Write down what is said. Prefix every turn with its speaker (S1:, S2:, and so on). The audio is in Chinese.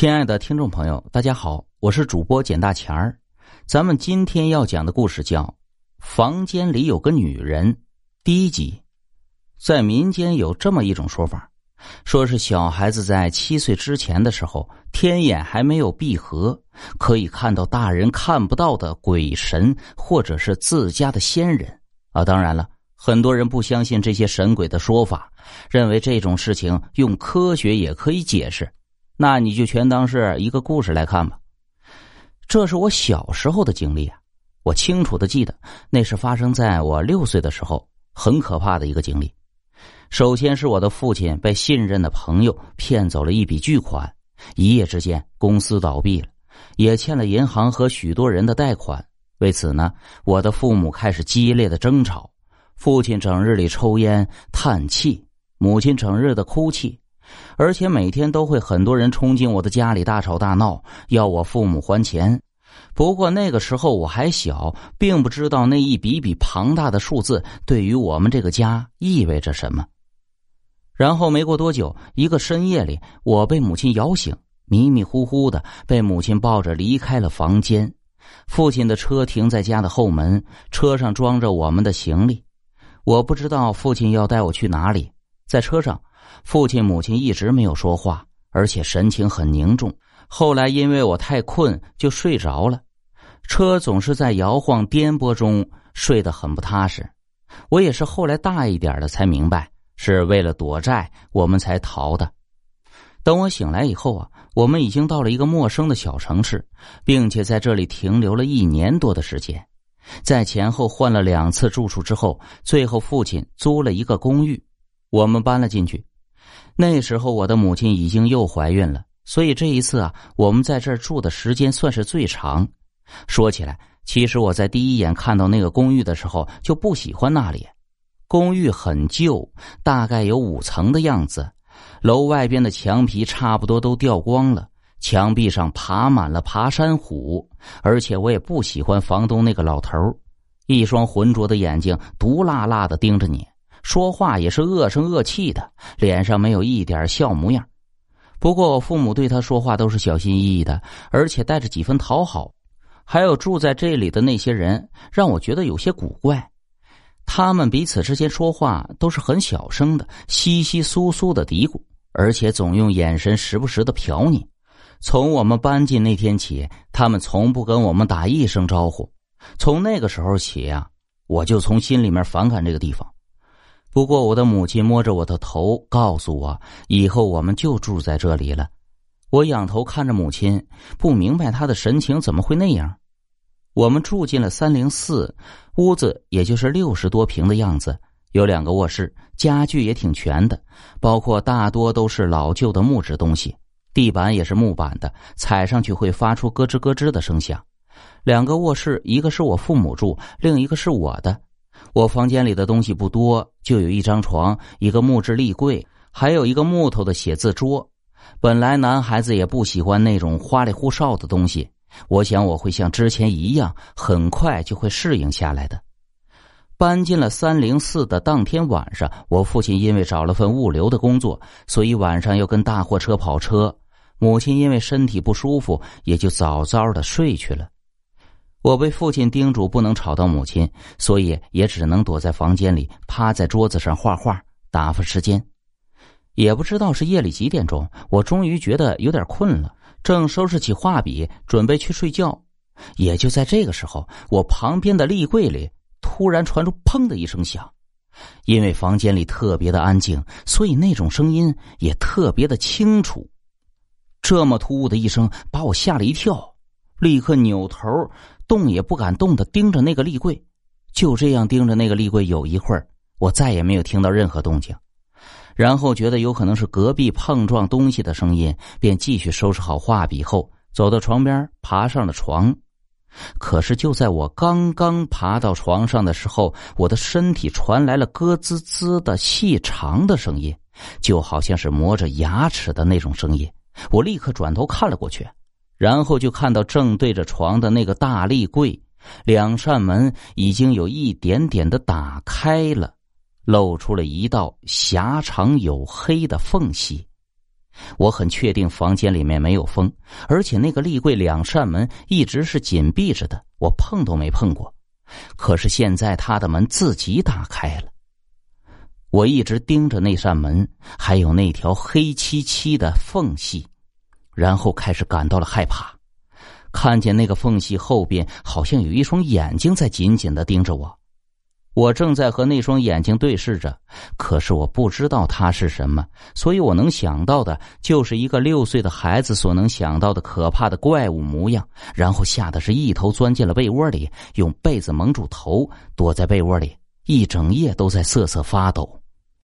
S1: 亲爱的听众朋友，大家好，我是主播简大钱儿。咱们今天要讲的故事叫《房间里有个女人》第一集。在民间有这么一种说法，说是小孩子在七岁之前的时候，天眼还没有闭合，可以看到大人看不到的鬼神或者是自家的先人啊。当然了，很多人不相信这些神鬼的说法，认为这种事情用科学也可以解释。那你就全当是一个故事来看吧。这是我小时候的经历啊，我清楚的记得，那是发生在我六岁的时候，很可怕的一个经历。首先是我的父亲被信任的朋友骗走了一笔巨款，一夜之间公司倒闭了，也欠了银行和许多人的贷款。为此呢，我的父母开始激烈的争吵，父亲整日里抽烟叹气，母亲整日的哭泣。而且每天都会很多人冲进我的家里大吵大闹，要我父母还钱。不过那个时候我还小，并不知道那一笔笔庞大的数字对于我们这个家意味着什么。然后没过多久，一个深夜里，我被母亲摇醒，迷迷糊糊的被母亲抱着离开了房间。父亲的车停在家的后门，车上装着我们的行李。我不知道父亲要带我去哪里，在车上。父亲、母亲一直没有说话，而且神情很凝重。后来因为我太困，就睡着了。车总是在摇晃颠簸中睡得很不踏实。我也是后来大一点的才明白，是为了躲债，我们才逃的。等我醒来以后啊，我们已经到了一个陌生的小城市，并且在这里停留了一年多的时间。在前后换了两次住处之后，最后父亲租了一个公寓，我们搬了进去。那时候我的母亲已经又怀孕了，所以这一次啊，我们在这儿住的时间算是最长。说起来，其实我在第一眼看到那个公寓的时候就不喜欢那里。公寓很旧，大概有五层的样子，楼外边的墙皮差不多都掉光了，墙壁上爬满了爬山虎，而且我也不喜欢房东那个老头一双浑浊的眼睛毒辣辣的盯着你。说话也是恶声恶气的，脸上没有一点笑模样。不过我父母对他说话都是小心翼翼的，而且带着几分讨好。还有住在这里的那些人，让我觉得有些古怪。他们彼此之间说话都是很小声的，稀稀疏疏的嘀咕，而且总用眼神时不时的瞟你。从我们搬进那天起，他们从不跟我们打一声招呼。从那个时候起呀，我就从心里面反感这个地方。不过，我的母亲摸着我的头，告诉我以后我们就住在这里了。我仰头看着母亲，不明白她的神情怎么会那样。我们住进了三零四屋子，也就是六十多平的样子，有两个卧室，家具也挺全的，包括大多都是老旧的木质东西，地板也是木板的，踩上去会发出咯吱咯吱的声响。两个卧室，一个是我父母住，另一个是我的。我房间里的东西不多，就有一张床、一个木质立柜，还有一个木头的写字桌。本来男孩子也不喜欢那种花里胡哨的东西，我想我会像之前一样，很快就会适应下来的。搬进了三零四的当天晚上，我父亲因为找了份物流的工作，所以晚上要跟大货车跑车。母亲因为身体不舒服，也就早早的睡去了。我被父亲叮嘱不能吵到母亲，所以也只能躲在房间里，趴在桌子上画画打发时间。也不知道是夜里几点钟，我终于觉得有点困了，正收拾起画笔准备去睡觉。也就在这个时候，我旁边的立柜里突然传出“砰”的一声响。因为房间里特别的安静，所以那种声音也特别的清楚。这么突兀的一声把我吓了一跳，立刻扭头。动也不敢动的盯着那个立柜，就这样盯着那个立柜有一会儿，我再也没有听到任何动静。然后觉得有可能是隔壁碰撞东西的声音，便继续收拾好画笔后，走到床边，爬上了床。可是就在我刚刚爬到床上的时候，我的身体传来了咯吱吱的细长的声音，就好像是磨着牙齿的那种声音。我立刻转头看了过去。然后就看到正对着床的那个大立柜，两扇门已经有一点点的打开了，露出了一道狭长黝黑的缝隙。我很确定房间里面没有风，而且那个立柜两扇门一直是紧闭着的，我碰都没碰过。可是现在他的门自己打开了。我一直盯着那扇门，还有那条黑漆漆的缝隙，然后开始感到了害怕。看见那个缝隙后边好像有一双眼睛在紧紧的盯着我。我正在和那双眼睛对视着，可是我不知道它是什么，所以我能想到的就是一个六岁的孩子所能想到的可怕的怪物模样，然后吓得是一头钻进了被窝里，用被子蒙住头，躲在被窝里，一整夜都在瑟瑟发抖。